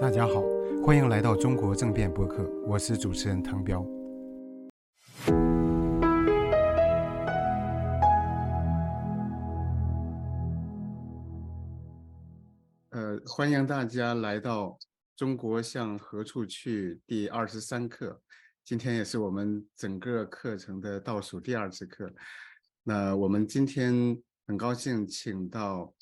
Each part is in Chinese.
大家好，欢迎来到中国政变播客，我是主持人唐彪。呃，欢迎大家来到《中国向何处去》第二十三课，今天也是我们整个课程的倒数第二次课。那我们今天很高兴请到。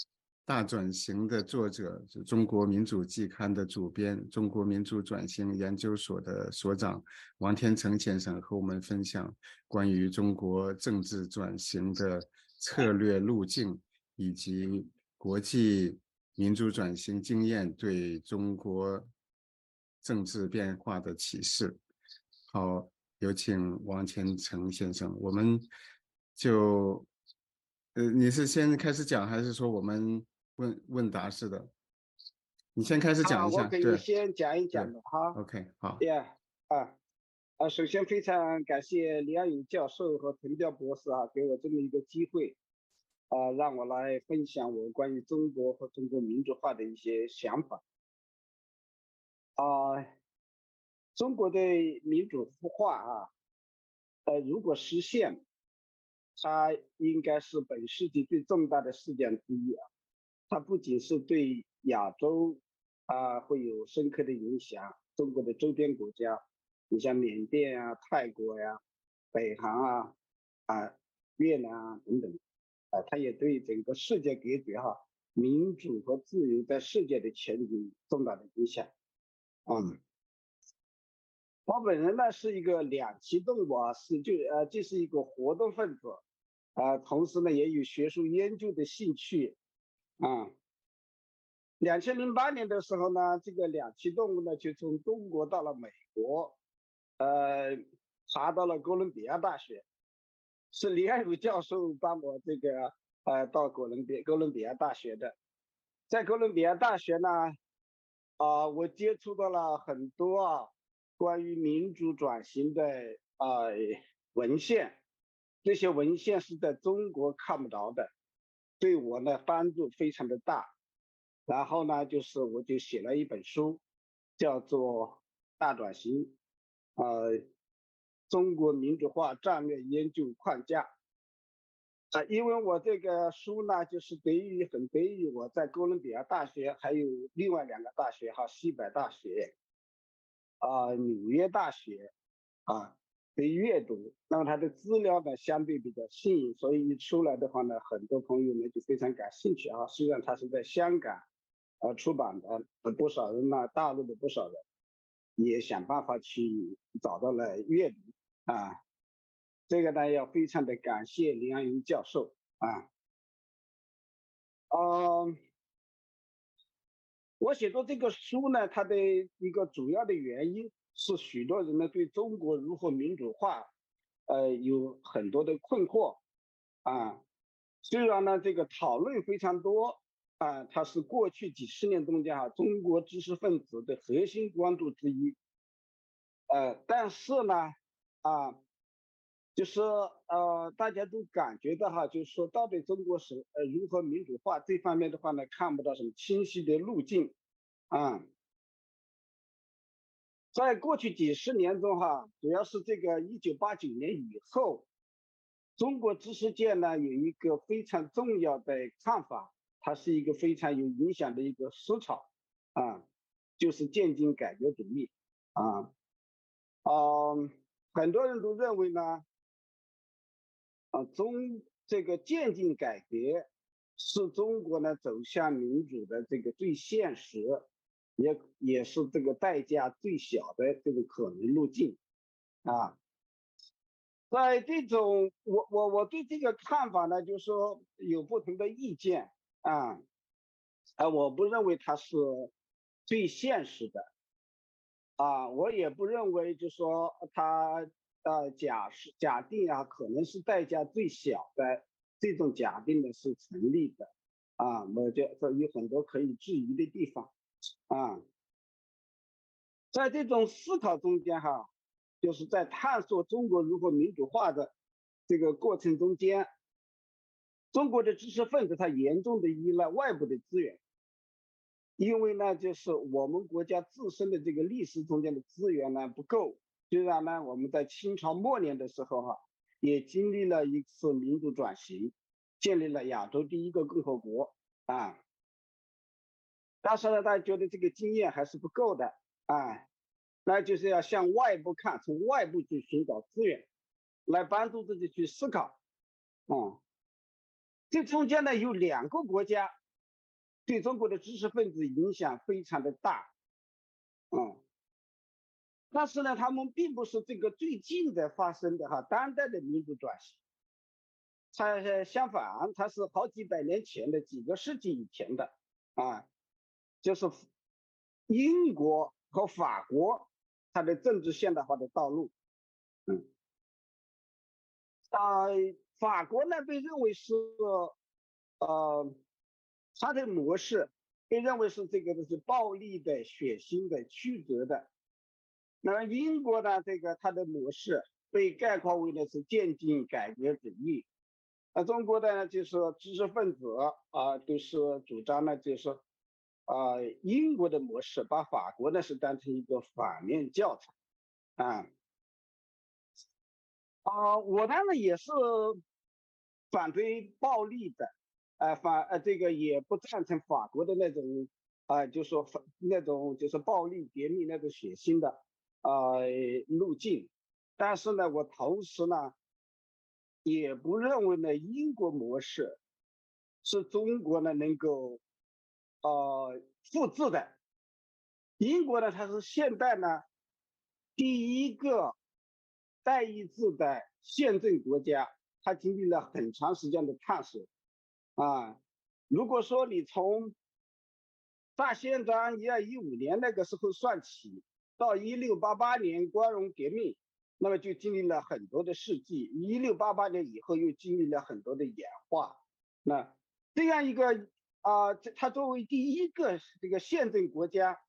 大转型的作者是中国民主季刊的主编，中国民主转型研究所的所长王天成先生和我们分享关于中国政治转型的策略路径以及国际民主转型经验对中国政治变化的启示。好，有请王天成先生，我们就呃，你是先开始讲，还是说我们？问问答式的，你先开始讲一下。我给你先讲一讲的哈。OK，好。对啊，啊啊，首先非常感谢李安勇教授和滕彪博士啊，给我这么一个机会，啊，让我来分享我关于中国和中国民主化的一些想法。啊，中国的民主化啊，呃，如果实现，它应该是本世纪最重大的事件之一啊。它不仅是对亚洲啊会有深刻的影响，中国的周边国家，你像缅甸啊、泰国呀、北韩啊、啊越南啊等等，啊，它也对整个世界格局哈、民主和自由在世界的前景重大的影响。嗯，我本人呢是一个两栖动物啊，是就呃这是一个活动分子，啊，同时呢也有学术研究的兴趣。啊，两千零八年的时候呢，这个两栖动物呢就从中国到了美国，呃，爬到了哥伦比亚大学，是李爱儒教授帮我这个呃到哥伦比哥伦比亚大学的，在哥伦比亚大学呢，啊，我接触到了很多啊关于民主转型的啊文献，这些文献是在中国看不着的。对我呢帮助非常的大，然后呢就是我就写了一本书，叫做《大转型》，呃，中国民主化战略研究框架。啊，因为我这个书呢就是得益于很得益于我在哥伦比亚大学还有另外两个大学哈，西北大学，啊，纽约大学，啊。的阅读，那么它的资料呢相对比较新颖，所以一出来的话呢，很多朋友呢就非常感兴趣啊。虽然它是在香港，呃出版的，不少人呢，大陆的不少人也想办法去找到了阅读啊。这个呢要非常的感谢林安云教授啊。嗯，我写作这个书呢，它的一个主要的原因。是许多人呢对中国如何民主化，呃有很多的困惑，啊，虽然呢这个讨论非常多，啊，它是过去几十年中间哈中国知识分子的核心关注之一，呃，但是呢，啊，就是呃大家都感觉到哈，就是说到底中国是呃如何民主化这方面的话呢，看不到什么清晰的路径，啊。在过去几十年中，哈，主要是这个一九八九年以后，中国知识界呢有一个非常重要的看法，它是一个非常有影响的一个思潮，啊，就是渐进改革主义，啊，嗯，很多人都认为呢，啊，中这个渐进改革是中国呢走向民主的这个最现实。也也是这个代价最小的这个可能路径，啊，在这种我我我对这个看法呢，就是说有不同的意见啊，啊，我不认为它是最现实的，啊，我也不认为就说它呃假是假定啊，可能是代价最小的这种假定的是成立的，啊，我觉得有很多可以质疑的地方。啊，在这种思考中间哈，就是在探索中国如何民主化的这个过程中间，中国的知识分子他严重的依赖外部的资源，因为呢，就是我们国家自身的这个历史中间的资源呢不够。虽然呢，我们在清朝末年的时候哈，也经历了一次民主转型，建立了亚洲第一个共和国啊。但是呢，大家觉得这个经验还是不够的啊，那就是要向外部看，从外部去寻找资源，来帮助自己去思考。嗯，这中间呢有两个国家对中国的知识分子影响非常的大，嗯，但是呢，他们并不是这个最近的发生的哈，当代的民主转型，它相反，它是好几百年前的几个世纪以前的啊。就是英国和法国，它的政治现代化的道路，嗯，啊，法国呢被认为是，呃，它的模式被认为是这个就是暴力的、血腥的、曲折的。那么英国呢，这个它的模式被概括为的是渐进改革主义。那中国的呢，就是知识分子啊，都是主张呢，就是。啊，英国的模式把法国呢是当成一个反面教材，啊，啊，我当然也是反对暴力的，呃，反呃这个也不赞成法国的那种啊，就说反那种就是暴力革命那种血腥的啊路径，但是呢，我同时呢也不认为呢英国模式是中国呢能够。呃，复制的英国呢，它是现代呢第一个代议制的宪政国家，它经历了很长时间的探索啊。如果说你从大宪章一二一五年那个时候算起，到一六八八年光荣革命，那么就经历了很多的世纪。一六八八年以后又经历了很多的演化，那这样一个。啊，这他作为第一个这个宪政国家，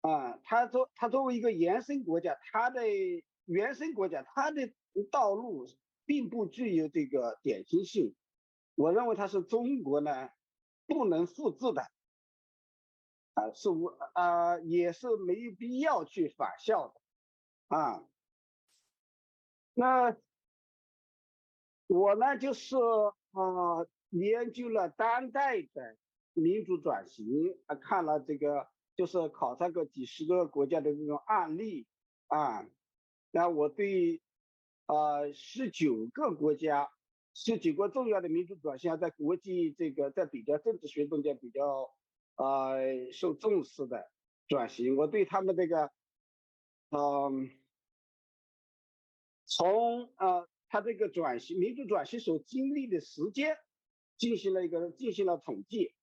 啊，他作他作为一个原生国家，他的原生国家，他的道路并不具有这个典型性，我认为他是中国呢不能复制的，啊，是我啊也是没有必要去仿效的，啊，那我呢就是啊。研究了当代的民主转型，啊，看了这个就是考察过几十个国家的这种案例啊，那我对啊十九个国家十九个重要的民主转型，在国际这个在比较政治学中间比较啊受重视的转型，我对他们这个嗯从呃他这个转型民主转型所经历的时间。进行了一个进行了统计，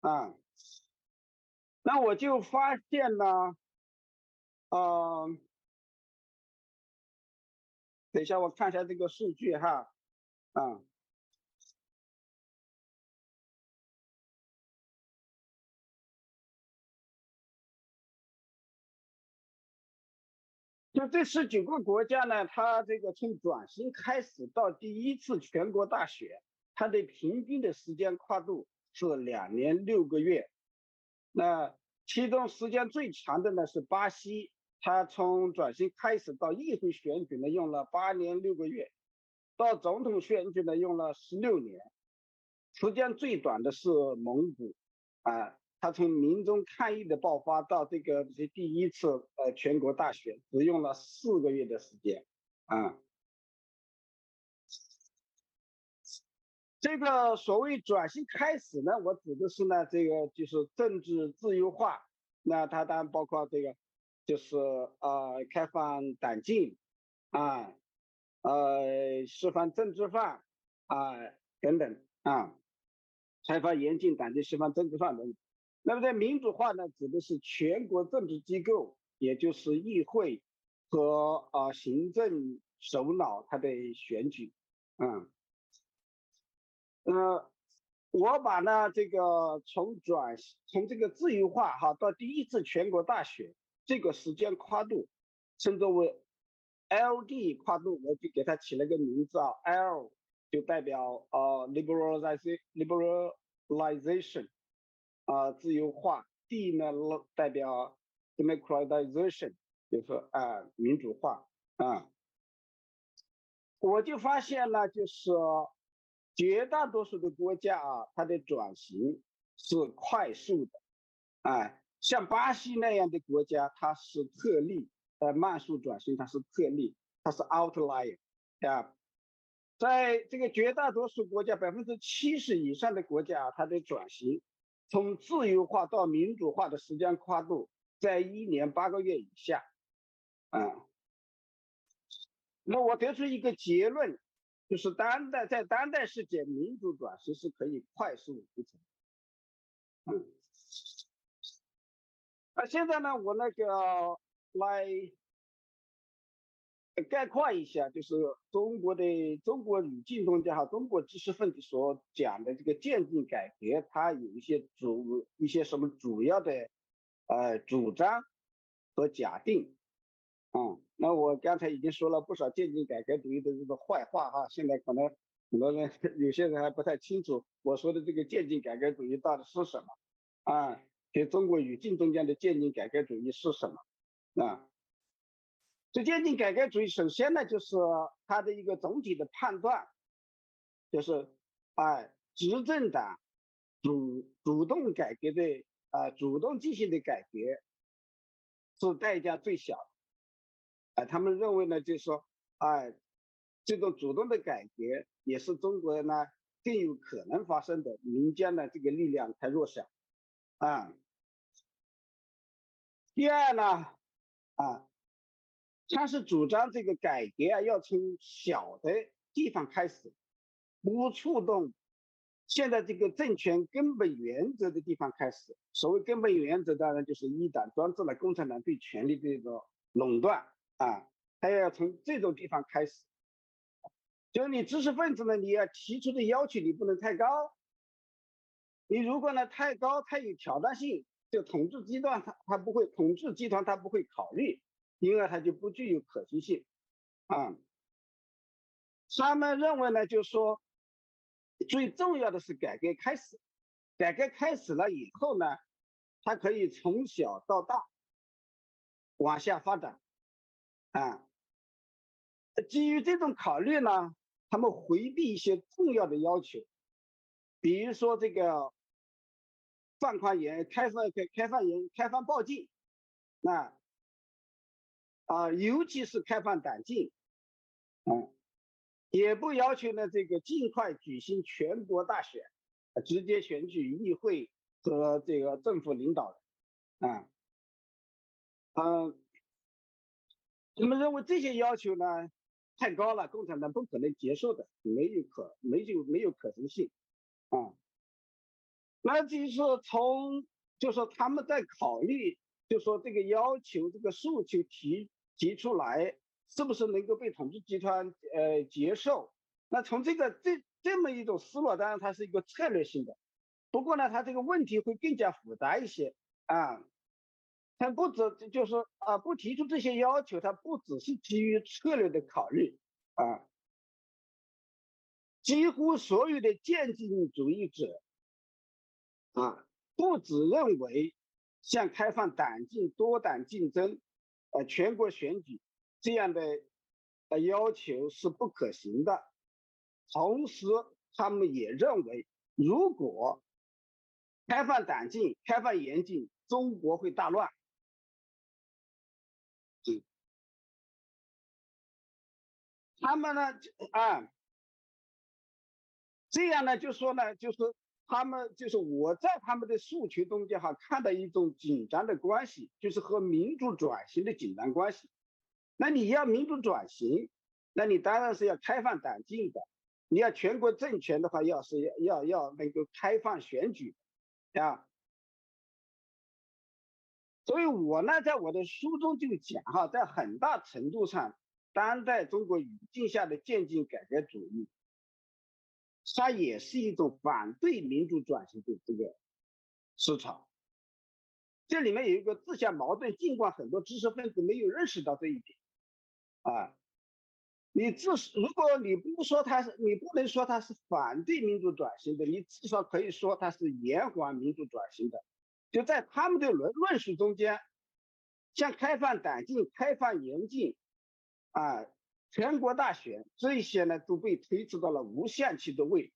啊，那我就发现呢，啊，等一下我看一下这个数据哈，啊，就这十九个国家呢，它这个从转型开始到第一次全国大选。它的平均的时间跨度是两年六个月，那其中时间最长的呢是巴西，它从转型开始到议会选举呢用了八年六个月，到总统选举呢用了十六年，时间最短的是蒙古，啊，它从民众抗议的爆发到这个第一次呃全国大选只用了四个月的时间，啊。这个所谓转型开始呢，我指的是呢，这个就是政治自由化，那它当然包括这个，就是呃开放党禁，啊，呃释放政治犯，啊等等啊，开放严禁党禁，释放政治犯等等。那么在民主化呢，指的是全国政治机构，也就是议会和啊行政首脑他的选举，嗯。呃，我把呢这个从转从这个自由化哈到第一次全国大选这个时间跨度，称作为 L D 跨度，我就给它起了个名字啊，L 就代表呃 liberalization liberalization，啊自由化，D 呢代表 democratization，就是啊民主化啊。我就发现了，就是绝大多数的国家啊，它的转型是快速的，哎，像巴西那样的国家，它是特例，呃，慢速转型它是特例，它是 outlier，啊，在这个绝大多数国家，百分之七十以上的国家，它的转型从自由化到民主化的时间跨度在一年八个月以下，啊。那我得出一个结论，就是当代在当代世界，民主转型是可以快速完成。那现在呢，我那个来概括一下，就是中国的中国语境中间哈，中国知识分子所讲的这个渐进改革，它有一些主一些什么主要的呃主张和假定。嗯，那我刚才已经说了不少渐进改革主义的这个坏话哈，现在可能很多人有些人还不太清楚我说的这个渐进改革主义到底是什么啊？在中国语境中间的渐进改革主义是什么啊？这渐进改革主义首先呢，就是它的一个总体的判断，就是哎，执政党主主动改革的啊，主动进行的改革是代价最小。哎，他们认为呢，就是说，哎，这种主动的改革也是中国呢更有可能发生的，民间的这个力量太弱小，啊。第二呢，啊，他是主张这个改革啊要从小的地方开始，不触动现在这个政权根本原则的地方开始。所谓根本原则，当然就是一党专制了，共产党对权力的一个垄断。啊，他要从这种地方开始，就是你知识分子呢，你要提出的要求你不能太高，你如果呢太高太有挑战性，就统治集团他他不会统治集团他不会考虑，因而他就不具有可行性，啊，他们认为呢，就是说最重要的是改革开始，改革开始了以后呢，它可以从小到大往下发展。啊，基于这种考虑呢，他们回避一些重要的要求，比如说这个放宽严、开放、开开放严、开放报禁，那啊，尤其是开放党禁，嗯，也不要求呢这个尽快举行全国大选，直接选举议会和这个政府领导人，啊，嗯。他们认为这些要求呢太高了，共产党不可能接受的，没有可没有没有可能性啊。那就是从就说他们在考虑，就说这个要求这个诉求提提出来，是不是能够被统治集团呃接受？那从这个这这么一种思路，当然它是一个策略性的，不过呢，它这个问题会更加复杂一些啊。他不只就是啊，不提出这些要求，他不只是基于策略的考虑啊。几乎所有的渐进主义者啊，不只认为像开放党禁、多党竞争、呃全国选举这样的呃要求是不可行的，同时他们也认为，如果开放党禁、开放严禁，中国会大乱。他们呢，啊，这样呢，就说呢，就是他们，就是我在他们的诉求中间哈，看到一种紧张的关系，就是和民主转型的紧张关系。那你要民主转型，那你当然是要开放党禁的，你要全国政权的话，要是要要要能够开放选举，啊。所以我呢，在我的书中就讲哈，在很大程度上。当代中国语境下的渐进改革主义，它也是一种反对民主转型的这个思潮。这里面有一个自相矛盾，尽管很多知识分子没有认识到这一点，啊，你至如果你不说他是，你不能说他是反对民主转型的，你至少可以说他是延缓民主转型的。就在他们的论论述中间，像开放党禁、开放严禁，啊，全国大选这些呢，都被推迟到了无限期的位置。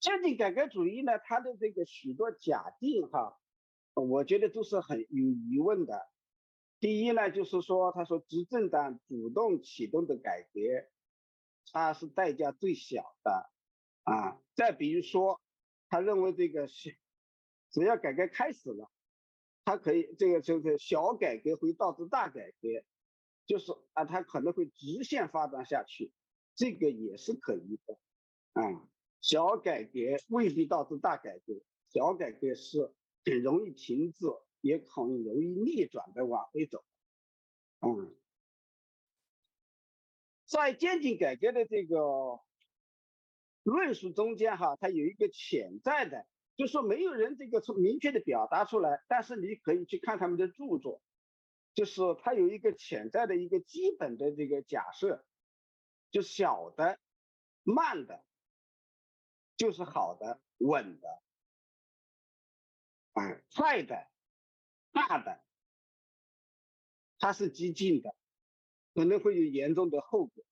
渐进改革主义呢，它的这个许多假定哈。我觉得都是很有疑问的。第一呢，就是说，他说执政党主动启动的改革，它是代价最小的啊。再比如说，他认为这个是只要改革开始了，它可以这个就是小改革会导致大改革，就是啊，它可能会直线发展下去，这个也是可疑的啊。小改革未必导致大改革，小改革是。很容易停滞，也很容易逆转的往回走。嗯，在渐进改革的这个论述中间，哈，它有一个潜在的，就说没有人这个从明确的表达出来，但是你可以去看他们的著作，就是它有一个潜在的一个基本的这个假设，就小的、慢的，就是好的、稳的。啊，快的、大的，它是激进的，可能会有严重的后果，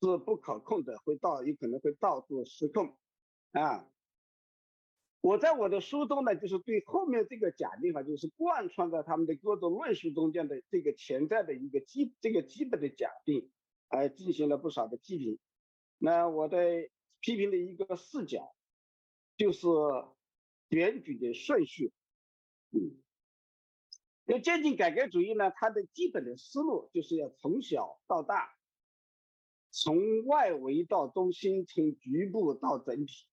是不可控的，会到有可能会到处失控。啊，我在我的书中呢，就是对后面这个假定法，就是贯穿在他们的各种论述中间的这个潜在的一个基这个基本的假定，呃，进行了不少的批评。那我的批评的一个视角，就是。选举的顺序，嗯，那渐进改革主义呢？它的基本的思路就是要从小到大，从外围到中心，从局部到整体。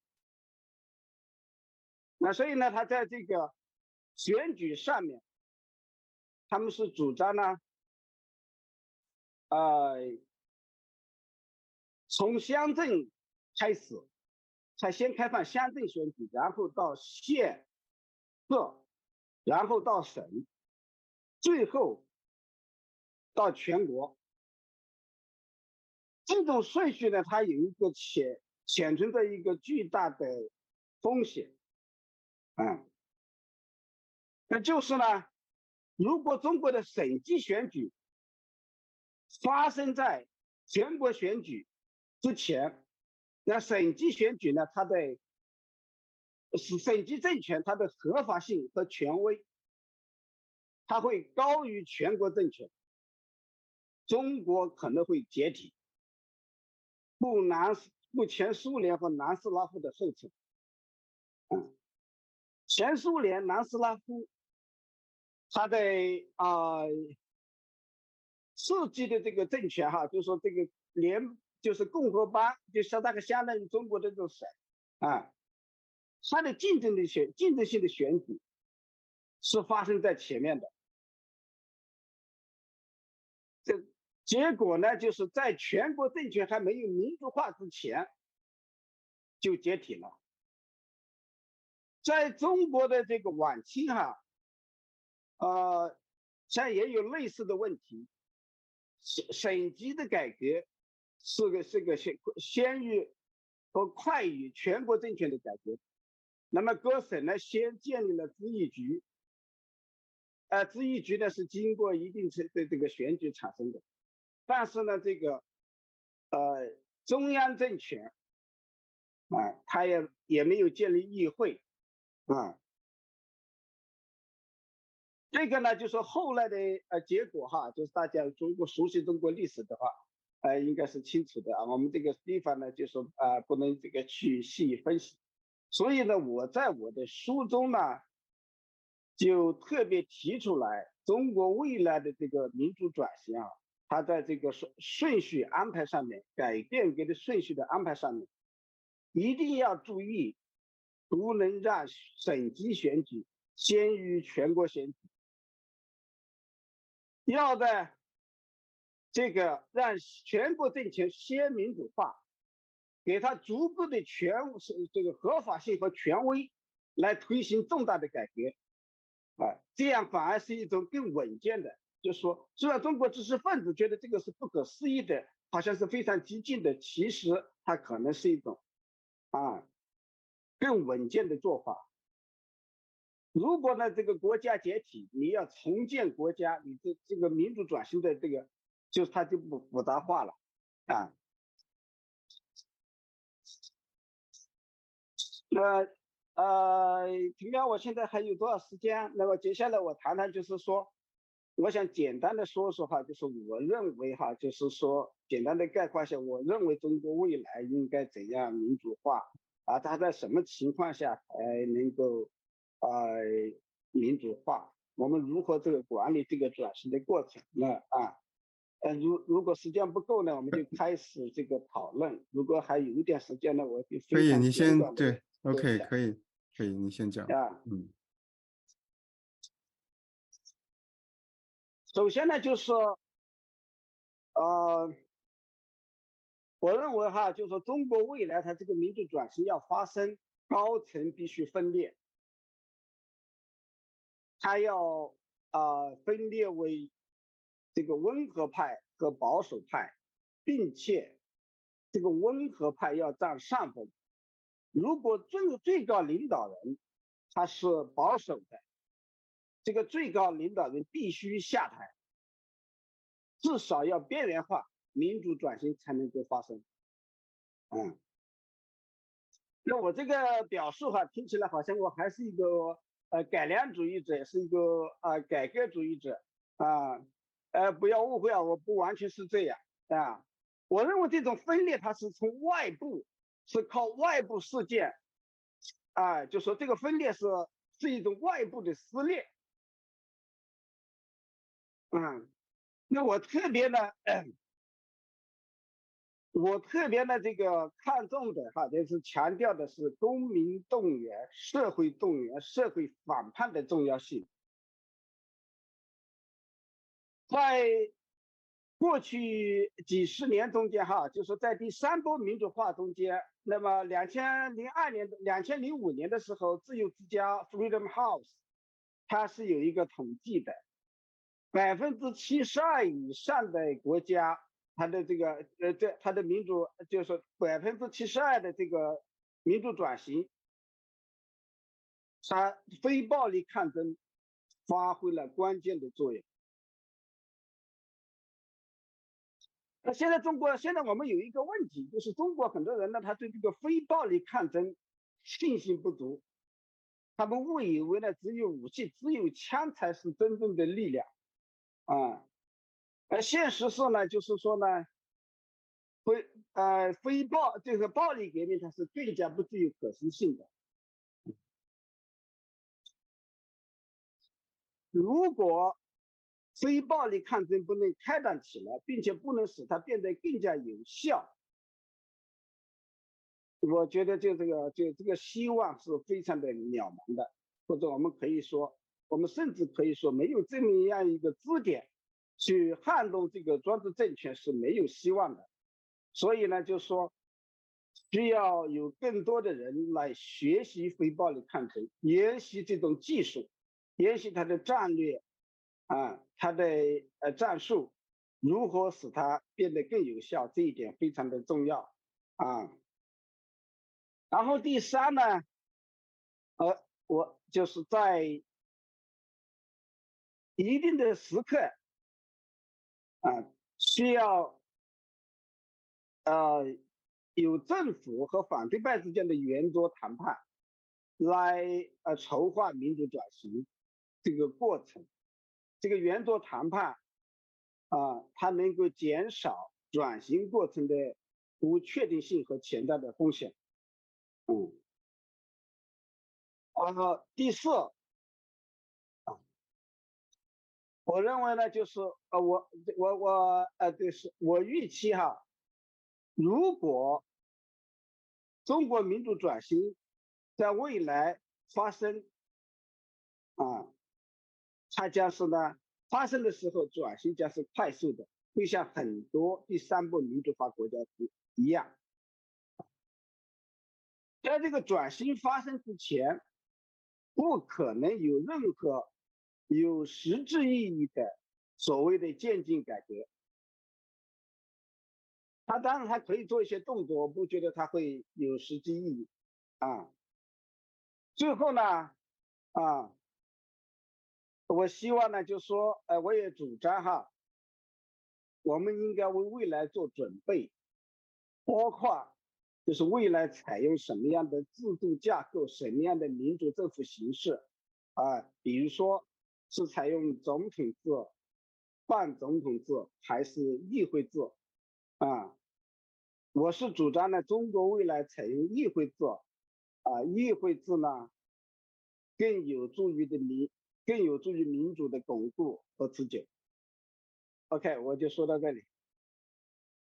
那所以呢，他在这个选举上面，他们是主张呢，呃，从乡镇开始。他先开放乡镇选举，然后到县、市，然后到省，最后到全国。这种顺序呢，它有一个潜潜存着一个巨大的风险，啊，那就是呢，如果中国的省级选举发生在全国选举之前。那省级选举呢？它的是省级政权，它的合法性和权威，它会高于全国政权。中国可能会解体，步南目前苏联和南斯拉夫的后尘。嗯，前苏联、南斯拉夫，它的啊，设计的这个政权哈，就是说这个联。就是共和邦，就相大概相当于中国的这种省，啊，它的竞争的选竞争性的选举是发生在前面的，这结果呢，就是在全国政权还没有民主化之前就解体了。在中国的这个晚期哈，呃，像也有类似的问题，省省级的改革。是个是个先先于和快于全国政权的改革，那么各省呢先建立了咨议局，呃，咨议局呢是经过一定程的这个选举产生的，但是呢这个呃中央政权啊，他也也没有建立议会啊，这个呢就是后来的呃结果哈，就是大家如果熟悉中国历史的话。呃，应该是清楚的啊。我们这个地方呢，就说啊，不能这个去细分析。所以呢，我在我的书中呢，就特别提出来，中国未来的这个民主转型啊，它在这个顺顺序安排上面，改变革的顺序的安排上面，一定要注意，不能让省级选举先于全国选举，要在。这个让全国政权先民主化，给他足够的权是这个合法性和权威，来推行重大的改革，啊，这样反而是一种更稳健的，就说，虽然中国知识分子觉得这个是不可思议的，好像是非常激进的，其实它可能是一种啊更稳健的做法。如果呢这个国家解体，你要重建国家，你这这个民主转型的这个，就是它就不复杂化了啊。那呃，平标，我现在还有多少时间？那么接下来我谈谈，就是说，我想简单的说说哈，就是我认为哈，就是说简单的概括一下，我认为中国未来应该怎样民主化啊？它在什么情况下才能够啊民主化？我们如何这个管理这个转型的过程呢？啊，呃，如如果时间不够呢，我们就 开始这个讨论。如果还有一点时间呢，我就可以，你先对。OK，可以，可以，你先讲。啊，嗯，首先呢，就是呃，我认为哈，就说中国未来它这个民主转型要发生，高层必须分裂，它要啊分裂为这个温和派和保守派，并且这个温和派要占上风。如果最最高领导人他是保守的，这个最高领导人必须下台，至少要边缘化，民主转型才能够发生。嗯，那我这个表述哈，听起来好像我还是一个呃改良主义者，是一个啊改革主义者啊，呃不要误会啊，我不完全是这样啊，我认为这种分裂它是从外部。是靠外部事件，啊，就说这个分裂是是一种外部的撕裂，嗯，那我特别呢，我特别的这个看重的哈，就是强调的是公民动员、社会动员、社会反叛的重要性，在。过去几十年中间，哈，就是在第三波民主化中间，那么两千零二年、两千零五年的时候，自由之家 （Freedom House） 它是有一个统计的，百分之七十二以上的国家，它的这个呃，这它的民主就是百分之七十二的这个民主转型，它非暴力抗争发挥了关键的作用。那现在中国，现在我们有一个问题，就是中国很多人呢，他对这个非暴力抗争信心不足，他们误以为呢，只有武器、只有枪才是真正的力量，啊，而现实是呢，就是说呢，非呃非暴这个暴力革命，它是更加不具有可行性的。如果非暴力抗争不能开展起来，并且不能使它变得更加有效，我觉得就这个就这个希望是非常的渺茫的，或者我们可以说，我们甚至可以说没有这么样一个支点去撼动这个专制政权是没有希望的。所以呢，就说需要有更多的人来学习非暴力抗争，研习这种技术，研习它的战略。啊，他的呃战术如何使它变得更有效，这一点非常的重要啊。然后第三呢，呃，我就是在一定的时刻啊，需要呃有政府和反对派之间的圆桌谈判，来呃筹划民主转型这个过程。这个圆桌谈判，啊，它能够减少转型过程的不确定性和潜在的风险，嗯，然后第四，我认为呢，就是呃，我我我呃，对，是我预期哈，如果中国民主转型在未来发生，啊。它将是呢，发生的时候转型将是快速的，会像很多第三波民主化国家一样。在这个转型发生之前，不可能有任何有实质意义的所谓的渐进改革。他当然还可以做一些动作，我不觉得他会有实际意义啊。最后呢，啊，我希望呢，就说，呃，我也主张哈，我们应该为未来做准备，包括就是未来采用什么样的制度架构，什么样的民主政府形式啊，比如说是采用总统制、半总统制还是议会制啊？我是主张呢，中国未来采用议会制。啊，议会制呢，更有助于的民，更有助于民主的巩固和持久。OK，我就说到这里。